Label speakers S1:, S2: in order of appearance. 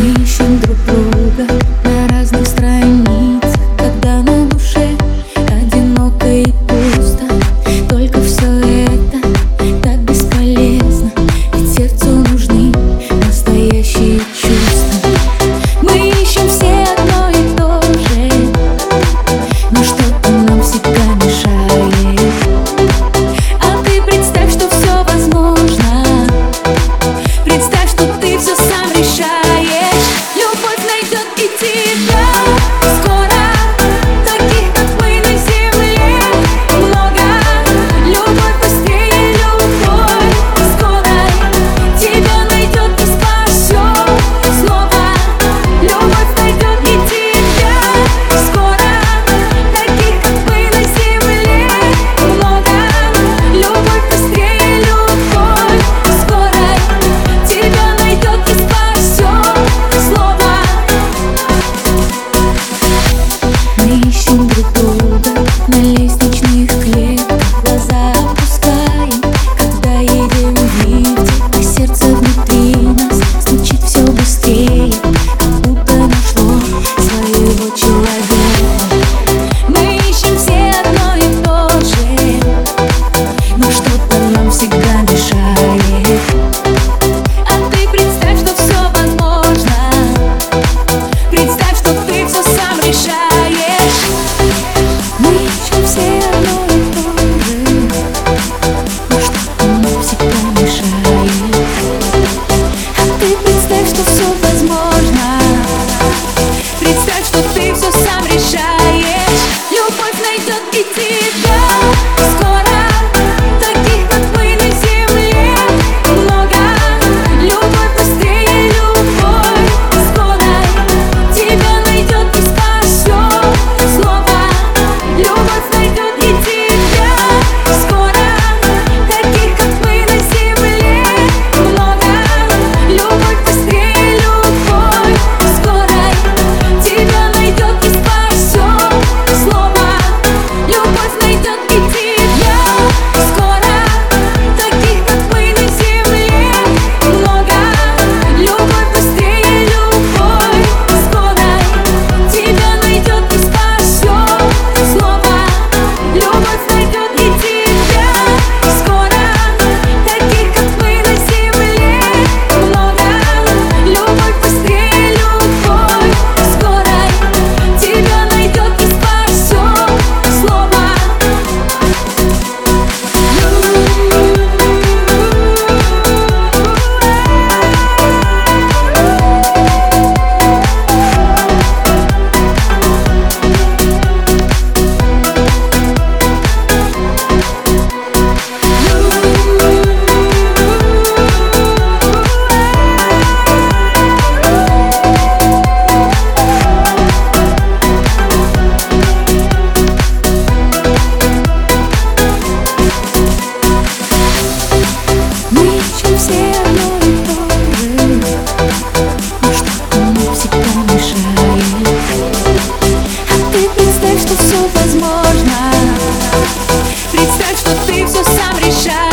S1: 一生都不 sabe deixar